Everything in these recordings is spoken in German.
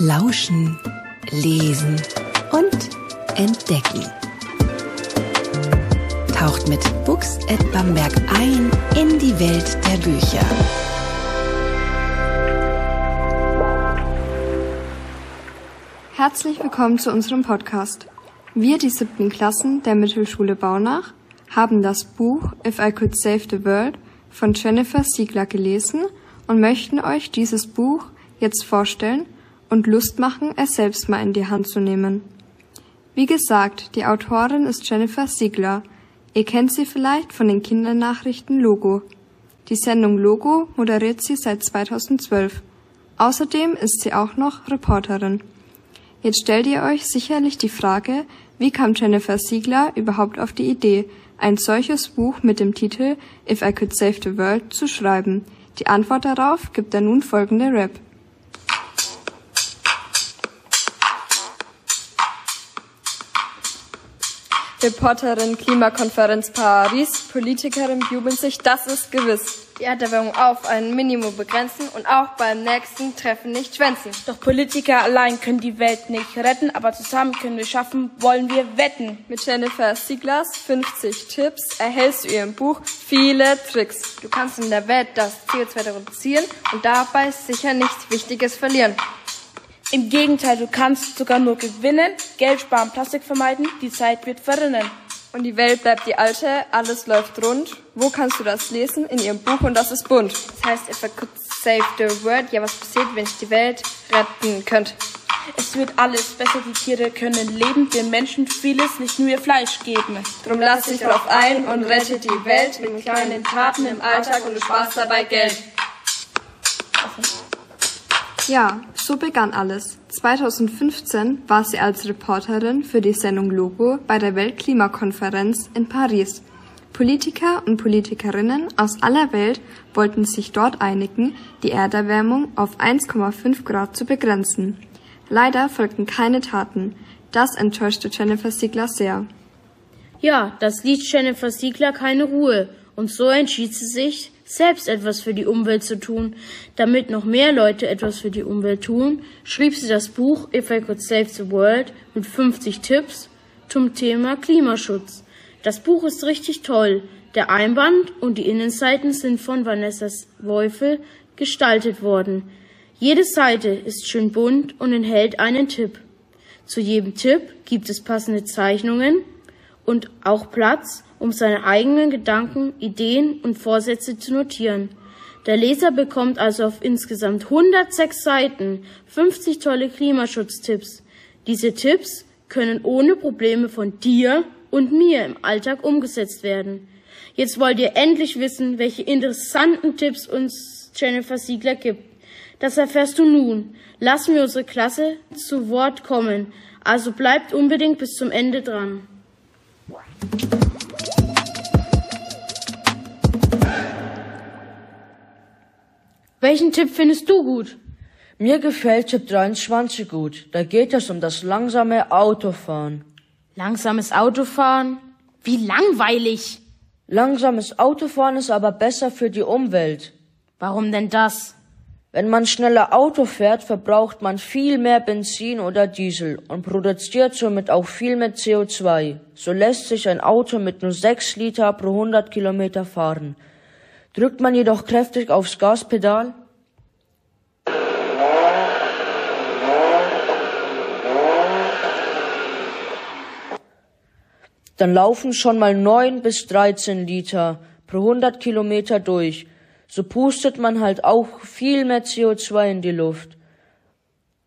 Lauschen, Lesen und Entdecken. Taucht mit Books at Bamberg ein in die Welt der Bücher. Herzlich willkommen zu unserem Podcast. Wir, die siebten Klassen der Mittelschule Baunach, haben das Buch If I Could Save the World von Jennifer Siegler gelesen und möchten euch dieses Buch jetzt vorstellen und Lust machen, es selbst mal in die Hand zu nehmen. Wie gesagt, die Autorin ist Jennifer Siegler. Ihr kennt sie vielleicht von den Kindernachrichten Logo. Die Sendung Logo moderiert sie seit 2012. Außerdem ist sie auch noch Reporterin. Jetzt stellt ihr euch sicherlich die Frage, wie kam Jennifer Siegler überhaupt auf die Idee, ein solches Buch mit dem Titel If I Could Save the World zu schreiben? Die Antwort darauf gibt der nun folgende Rap. Reporterin Klimakonferenz Paris, Politikerin jubeln sich, das ist gewiss. Die Erderwärmung auf ein Minimum begrenzen und auch beim nächsten Treffen nicht schwänzen. Doch Politiker allein können die Welt nicht retten, aber zusammen können wir schaffen, wollen wir wetten. Mit Jennifer Sieglers 50 Tipps erhältst du ihrem Buch viele Tricks. Du kannst in der Welt das CO2 reduzieren und dabei sicher nichts Wichtiges verlieren. Im Gegenteil, du kannst sogar nur gewinnen, Geld sparen, Plastik vermeiden, die Zeit wird verrinnen. Und die Welt bleibt die alte, alles läuft rund. Wo kannst du das lesen? In ihrem Buch und das ist bunt. Das heißt, I could save the world, ja was passiert, wenn ich die Welt retten könnte? Es wird alles besser, die Tiere können leben, den Menschen vieles, nicht nur ihr Fleisch geben. Drum lass dich drauf ein und rette die Welt mit kleinen Taten im Alltag und du sparst dabei Geld. Ja, so begann alles. 2015 war sie als Reporterin für die Sendung Logo bei der Weltklimakonferenz in Paris. Politiker und Politikerinnen aus aller Welt wollten sich dort einigen, die Erderwärmung auf 1,5 Grad zu begrenzen. Leider folgten keine Taten. Das enttäuschte Jennifer Siegler sehr. Ja, das ließ Jennifer Siegler keine Ruhe, und so entschied sie sich, selbst etwas für die Umwelt zu tun. Damit noch mehr Leute etwas für die Umwelt tun, schrieb sie das Buch If I Could Save the World mit 50 Tipps zum Thema Klimaschutz. Das Buch ist richtig toll. Der Einband und die Innenseiten sind von Vanessa Wolfe gestaltet worden. Jede Seite ist schön bunt und enthält einen Tipp. Zu jedem Tipp gibt es passende Zeichnungen und auch Platz, um seine eigenen Gedanken, Ideen und Vorsätze zu notieren. Der Leser bekommt also auf insgesamt 106 Seiten 50 tolle Klimaschutztipps. Diese Tipps können ohne Probleme von dir und mir im Alltag umgesetzt werden. Jetzt wollt ihr endlich wissen, welche interessanten Tipps uns Jennifer Siegler gibt. Das erfährst du nun. Lassen wir unsere Klasse zu Wort kommen. Also bleibt unbedingt bis zum Ende dran. Welchen Tipp findest du gut? Mir gefällt Tipp 23 gut. Da geht es um das langsame Autofahren. Langsames Autofahren? Wie langweilig. Langsames Autofahren ist aber besser für die Umwelt. Warum denn das? Wenn man schneller Auto fährt, verbraucht man viel mehr Benzin oder Diesel und produziert somit auch viel mehr CO2. So lässt sich ein Auto mit nur 6 Liter pro 100 Kilometer fahren. Drückt man jedoch kräftig aufs Gaspedal, dann laufen schon mal 9 bis 13 Liter pro 100 Kilometer durch. So pustet man halt auch viel mehr CO2 in die Luft.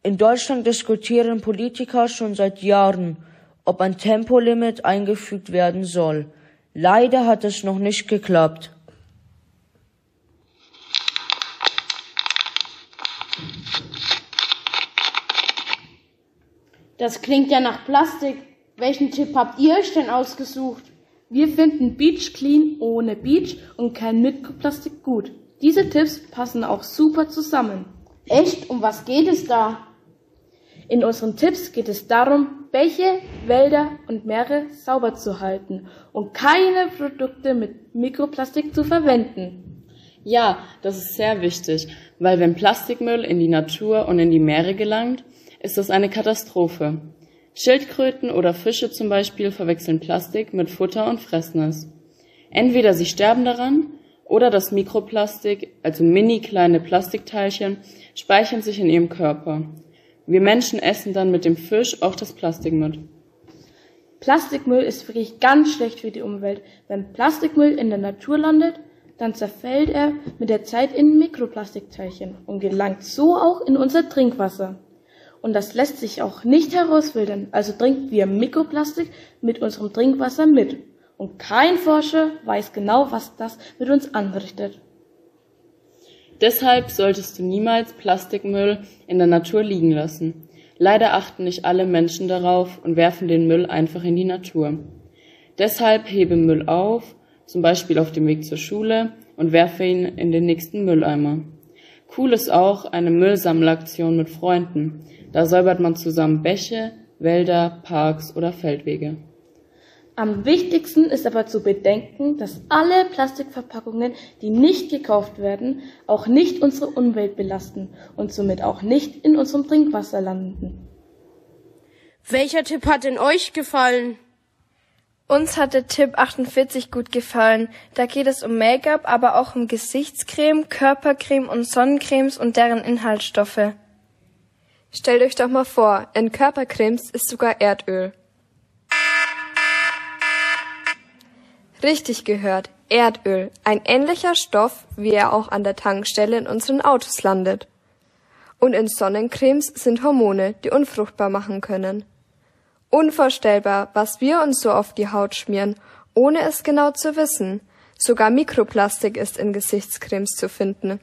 In Deutschland diskutieren Politiker schon seit Jahren, ob ein Tempolimit eingefügt werden soll. Leider hat es noch nicht geklappt. Das klingt ja nach Plastik. Welchen Tipp habt ihr euch denn ausgesucht? Wir finden Beach Clean ohne Beach und kein Mikroplastik gut. Diese Tipps passen auch super zusammen. Echt? Um was geht es da? In unseren Tipps geht es darum, welche Wälder und Meere sauber zu halten und keine Produkte mit Mikroplastik zu verwenden. Ja, das ist sehr wichtig, weil wenn Plastikmüll in die Natur und in die Meere gelangt, ist das eine Katastrophe. Schildkröten oder Fische zum Beispiel verwechseln Plastik mit Futter und fressen es. Entweder sie sterben daran oder das Mikroplastik, also mini kleine Plastikteilchen, speichern sich in ihrem Körper. Wir Menschen essen dann mit dem Fisch auch das Plastik mit. Plastikmüll ist wirklich ganz schlecht für die Umwelt. Wenn Plastikmüll in der Natur landet, dann zerfällt er mit der Zeit in Mikroplastikteilchen und gelangt so auch in unser Trinkwasser. Und das lässt sich auch nicht herausfiltern, also trinken wir Mikroplastik mit unserem Trinkwasser mit. Und kein Forscher weiß genau, was das mit uns anrichtet. Deshalb solltest du niemals Plastikmüll in der Natur liegen lassen. Leider achten nicht alle Menschen darauf und werfen den Müll einfach in die Natur. Deshalb hebe Müll auf, zum Beispiel auf dem Weg zur Schule, und werfe ihn in den nächsten Mülleimer. Cool ist auch eine Müllsammelaktion mit Freunden. Da säubert man zusammen Bäche, Wälder, Parks oder Feldwege. Am wichtigsten ist aber zu bedenken, dass alle Plastikverpackungen, die nicht gekauft werden, auch nicht unsere Umwelt belasten und somit auch nicht in unserem Trinkwasser landen. Welcher Tipp hat denn euch gefallen? Uns hat der Tipp 48 gut gefallen. Da geht es um Make-up, aber auch um Gesichtscreme, Körpercreme und Sonnencremes und deren Inhaltsstoffe. Stellt euch doch mal vor, in Körpercremes ist sogar Erdöl. Richtig gehört, Erdöl, ein ähnlicher Stoff, wie er auch an der Tankstelle in unseren Autos landet. Und in Sonnencremes sind Hormone, die unfruchtbar machen können. Unvorstellbar, was wir uns so auf die Haut schmieren, ohne es genau zu wissen. Sogar Mikroplastik ist in Gesichtscremes zu finden.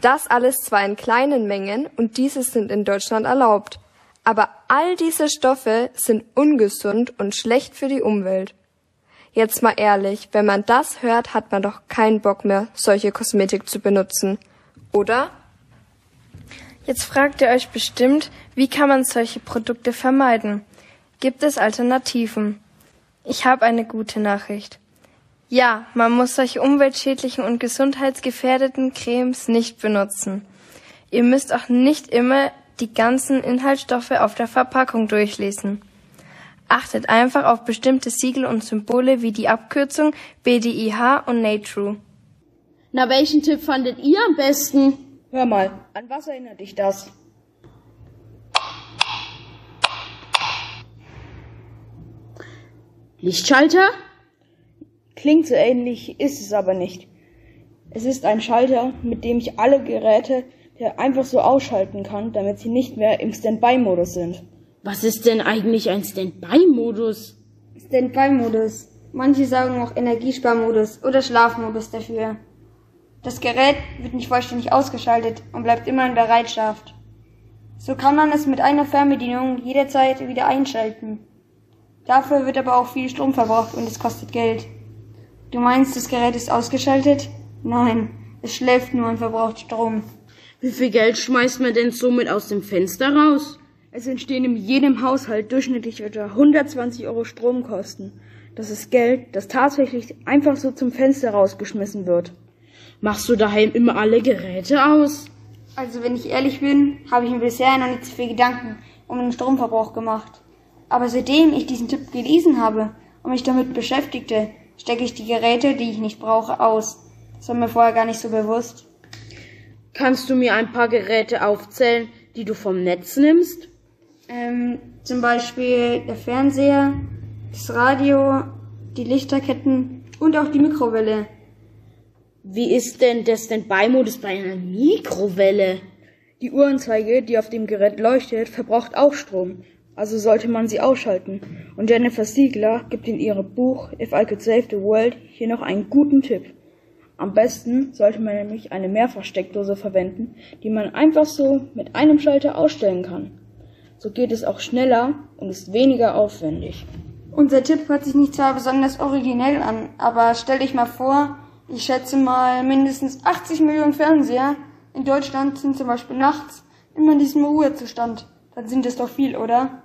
Das alles zwar in kleinen Mengen und diese sind in Deutschland erlaubt. Aber all diese Stoffe sind ungesund und schlecht für die Umwelt. Jetzt mal ehrlich, wenn man das hört, hat man doch keinen Bock mehr, solche Kosmetik zu benutzen. Oder? Jetzt fragt ihr euch bestimmt, wie kann man solche Produkte vermeiden? Gibt es Alternativen? Ich habe eine gute Nachricht. Ja, man muss solche umweltschädlichen und gesundheitsgefährdeten Cremes nicht benutzen. Ihr müsst auch nicht immer die ganzen Inhaltsstoffe auf der Verpackung durchlesen. Achtet einfach auf bestimmte Siegel und Symbole wie die Abkürzung BDIH und NATRU. Na, welchen Tipp fandet ihr am besten? Hör mal, an was erinnert dich das? Lichtschalter? Klingt so ähnlich, ist es aber nicht. Es ist ein Schalter, mit dem ich alle Geräte einfach so ausschalten kann, damit sie nicht mehr im Standby-Modus sind. Was ist denn eigentlich ein Standby-Modus? Standby-Modus. Manche sagen auch Energiesparmodus oder Schlafmodus dafür. Das Gerät wird nicht vollständig ausgeschaltet und bleibt immer in Bereitschaft. So kann man es mit einer Fernbedienung jederzeit wieder einschalten. Dafür wird aber auch viel Strom verbraucht und es kostet Geld. Du meinst, das Gerät ist ausgeschaltet? Nein, es schläft nur und verbraucht Strom. Wie viel Geld schmeißt man denn somit aus dem Fenster raus? Es entstehen in jedem Haushalt durchschnittlich etwa 120 Euro Stromkosten. Das ist Geld, das tatsächlich einfach so zum Fenster rausgeschmissen wird. Machst du daheim immer alle Geräte aus? Also wenn ich ehrlich bin, habe ich mir bisher noch nicht so viel Gedanken um den Stromverbrauch gemacht. Aber seitdem ich diesen Tipp gelesen habe und mich damit beschäftigte, stecke ich die Geräte, die ich nicht brauche, aus. Das war mir vorher gar nicht so bewusst. Kannst du mir ein paar Geräte aufzählen, die du vom Netz nimmst? Ähm, zum Beispiel der Fernseher, das Radio, die Lichterketten und auch die Mikrowelle. Wie ist denn der Standby-Modus bei einer Mikrowelle? Die Uhrenzeige, die auf dem Gerät leuchtet, verbraucht auch Strom. Also sollte man sie ausschalten. Und Jennifer Siegler gibt in ihrem Buch If I Could Save the World hier noch einen guten Tipp. Am besten sollte man nämlich eine Mehrfachsteckdose verwenden, die man einfach so mit einem Schalter ausstellen kann. So geht es auch schneller und ist weniger aufwendig. Unser Tipp hört sich nicht zwar besonders originell an, aber stell dich mal vor, ich schätze mal mindestens 80 Millionen Fernseher in Deutschland sind zum Beispiel nachts immer in diesem Ruhezustand. Dann sind es doch viel, oder?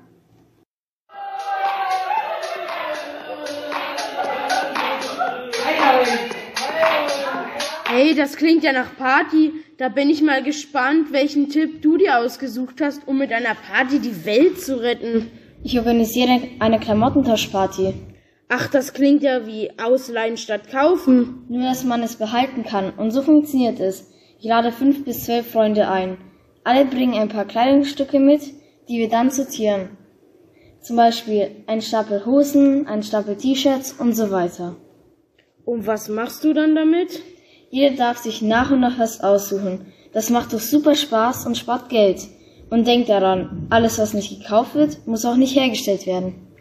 Hey, das klingt ja nach Party. Da bin ich mal gespannt, welchen Tipp du dir ausgesucht hast, um mit einer Party die Welt zu retten. Ich organisiere eine Klamottentauschparty. Ach, das klingt ja wie Ausleihen statt kaufen. Nur, dass man es behalten kann. Und so funktioniert es. Ich lade fünf bis zwölf Freunde ein. Alle bringen ein paar Kleidungsstücke mit, die wir dann sortieren. Zum Beispiel ein Stapel Hosen, ein Stapel T-Shirts und so weiter. Und was machst du dann damit? Jeder darf sich nach und nach was aussuchen. Das macht doch super Spaß und spart Geld. Und denkt daran, alles was nicht gekauft wird, muss auch nicht hergestellt werden.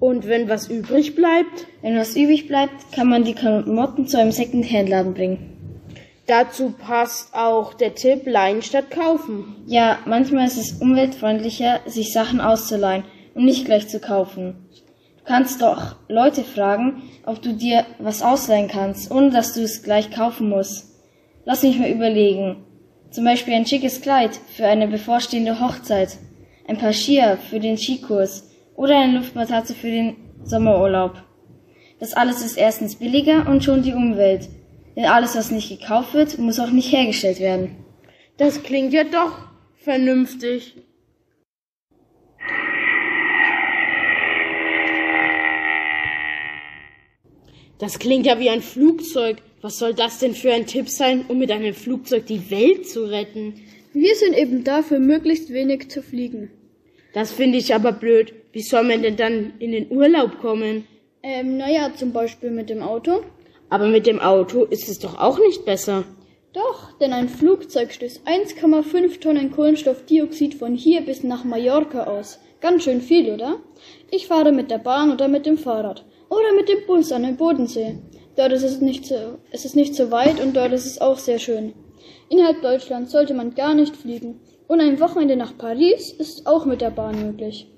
Und wenn was übrig bleibt? Wenn was übrig bleibt, kann man die Klamotten zu einem Second-Hand-Laden bringen. Dazu passt auch der Tipp leihen statt kaufen. Ja, manchmal ist es umweltfreundlicher, sich Sachen auszuleihen und nicht gleich zu kaufen. Du kannst doch Leute fragen, ob du dir was ausleihen kannst, ohne dass du es gleich kaufen musst. Lass mich mal überlegen. Zum Beispiel ein schickes Kleid für eine bevorstehende Hochzeit, ein paar Skier für den Skikurs oder eine Luftmatratze für den Sommerurlaub. Das alles ist erstens billiger und schont die Umwelt. Denn alles, was nicht gekauft wird, muss auch nicht hergestellt werden. Das klingt ja doch vernünftig. Das klingt ja wie ein Flugzeug. Was soll das denn für ein Tipp sein, um mit einem Flugzeug die Welt zu retten? Wir sind eben dafür, möglichst wenig zu fliegen. Das finde ich aber blöd. Wie soll man denn dann in den Urlaub kommen? Ähm, naja, zum Beispiel mit dem Auto. Aber mit dem Auto ist es doch auch nicht besser. Doch, denn ein Flugzeug stößt 1,5 Tonnen Kohlenstoffdioxid von hier bis nach Mallorca aus. Ganz schön viel, oder? Ich fahre mit der Bahn oder mit dem Fahrrad. Oder mit dem Bus an den Bodensee. Dort ist es nicht so, es ist nicht so weit und dort ist es auch sehr schön. Innerhalb Deutschlands sollte man gar nicht fliegen. Und ein Wochenende nach Paris ist auch mit der Bahn möglich.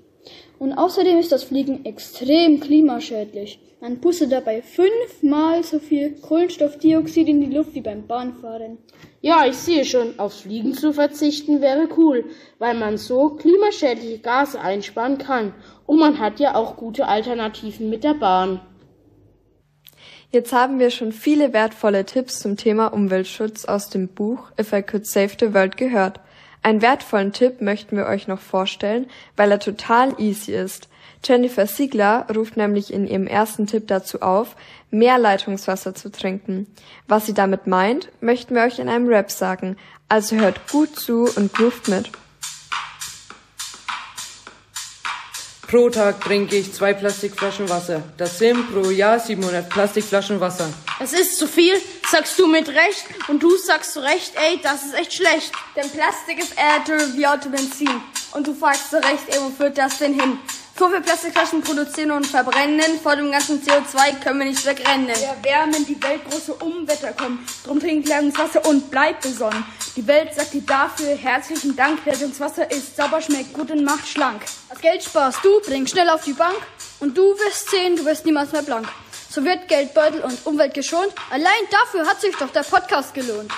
Und außerdem ist das Fliegen extrem klimaschädlich. Man pustet dabei fünfmal so viel Kohlenstoffdioxid in die Luft wie beim Bahnfahren. Ja, ich sehe schon, auf Fliegen zu verzichten wäre cool, weil man so klimaschädliche Gase einsparen kann. Und man hat ja auch gute Alternativen mit der Bahn. Jetzt haben wir schon viele wertvolle Tipps zum Thema Umweltschutz aus dem Buch If I Could Save the World gehört. Einen wertvollen Tipp möchten wir euch noch vorstellen, weil er total easy ist. Jennifer Siegler ruft nämlich in ihrem ersten Tipp dazu auf, mehr Leitungswasser zu trinken. Was sie damit meint, möchten wir euch in einem Rap sagen. Also hört gut zu und groovt mit. Pro Tag trinke ich zwei Plastikflaschen Wasser. Das sind pro Jahr 700 Plastikflaschen Wasser. Es ist zu viel, sagst du mit Recht. Und du sagst zu Recht, ey, das ist echt schlecht. Denn Plastik ist Erde wie Autobenzin. Und du fragst zu Recht, ey, wo führt das denn hin? So viel Plastikflaschen produzieren und verbrennen, vor dem ganzen CO2 können wir nicht wegrennen. Wir wärmen die Welt große Umwetter kommen. Drum trinkt Leitungswasser und bleibt besonnen. Die Welt sagt dir dafür herzlichen Dank. Leitungswasser ist sauber, schmeckt gut und macht schlank. Das Geld sparst du, bring schnell auf die Bank. Und du wirst sehen, du wirst niemals mehr blank. So wird Geldbeutel und Umwelt geschont. Allein dafür hat sich doch der Podcast gelohnt.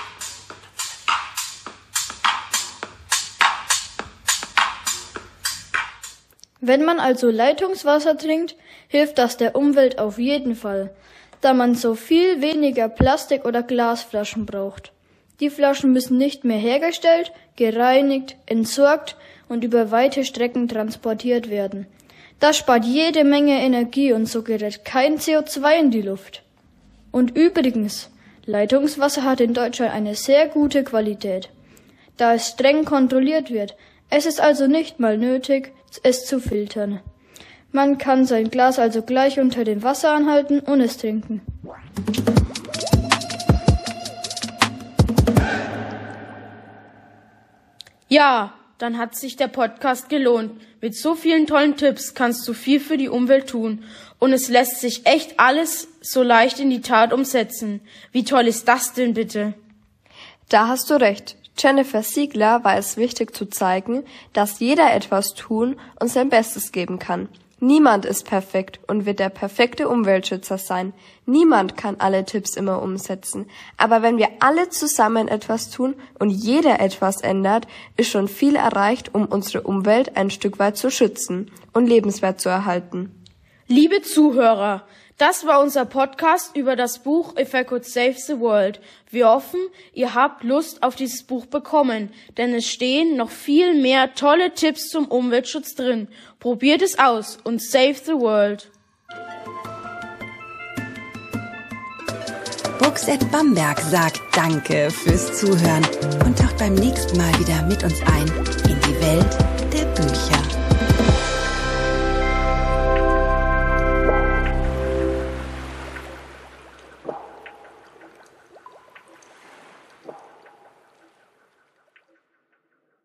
Wenn man also Leitungswasser trinkt, hilft das der Umwelt auf jeden Fall, da man so viel weniger Plastik- oder Glasflaschen braucht. Die Flaschen müssen nicht mehr hergestellt, gereinigt, entsorgt und über weite Strecken transportiert werden. Das spart jede Menge Energie und so gerät kein CO2 in die Luft. Und übrigens, Leitungswasser hat in Deutschland eine sehr gute Qualität, da es streng kontrolliert wird. Es ist also nicht mal nötig, es zu filtern. Man kann sein Glas also gleich unter dem Wasser anhalten und es trinken. Ja, dann hat sich der Podcast gelohnt. Mit so vielen tollen Tipps kannst du viel für die Umwelt tun. Und es lässt sich echt alles so leicht in die Tat umsetzen. Wie toll ist das denn bitte? Da hast du recht. Jennifer Siegler war es wichtig zu zeigen, dass jeder etwas tun und sein Bestes geben kann. Niemand ist perfekt und wird der perfekte Umweltschützer sein. Niemand kann alle Tipps immer umsetzen. Aber wenn wir alle zusammen etwas tun und jeder etwas ändert, ist schon viel erreicht, um unsere Umwelt ein Stück weit zu schützen und lebenswert zu erhalten. Liebe Zuhörer, Das war unser Podcast über das Buch If I Could Save the World. Wir hoffen, ihr habt Lust auf dieses Buch bekommen, denn es stehen noch viel mehr tolle Tipps zum Umweltschutz drin. Probiert es aus und save the world. Books at Bamberg sagt Danke fürs Zuhören und taucht beim nächsten Mal wieder mit uns ein in die Welt der Bücher.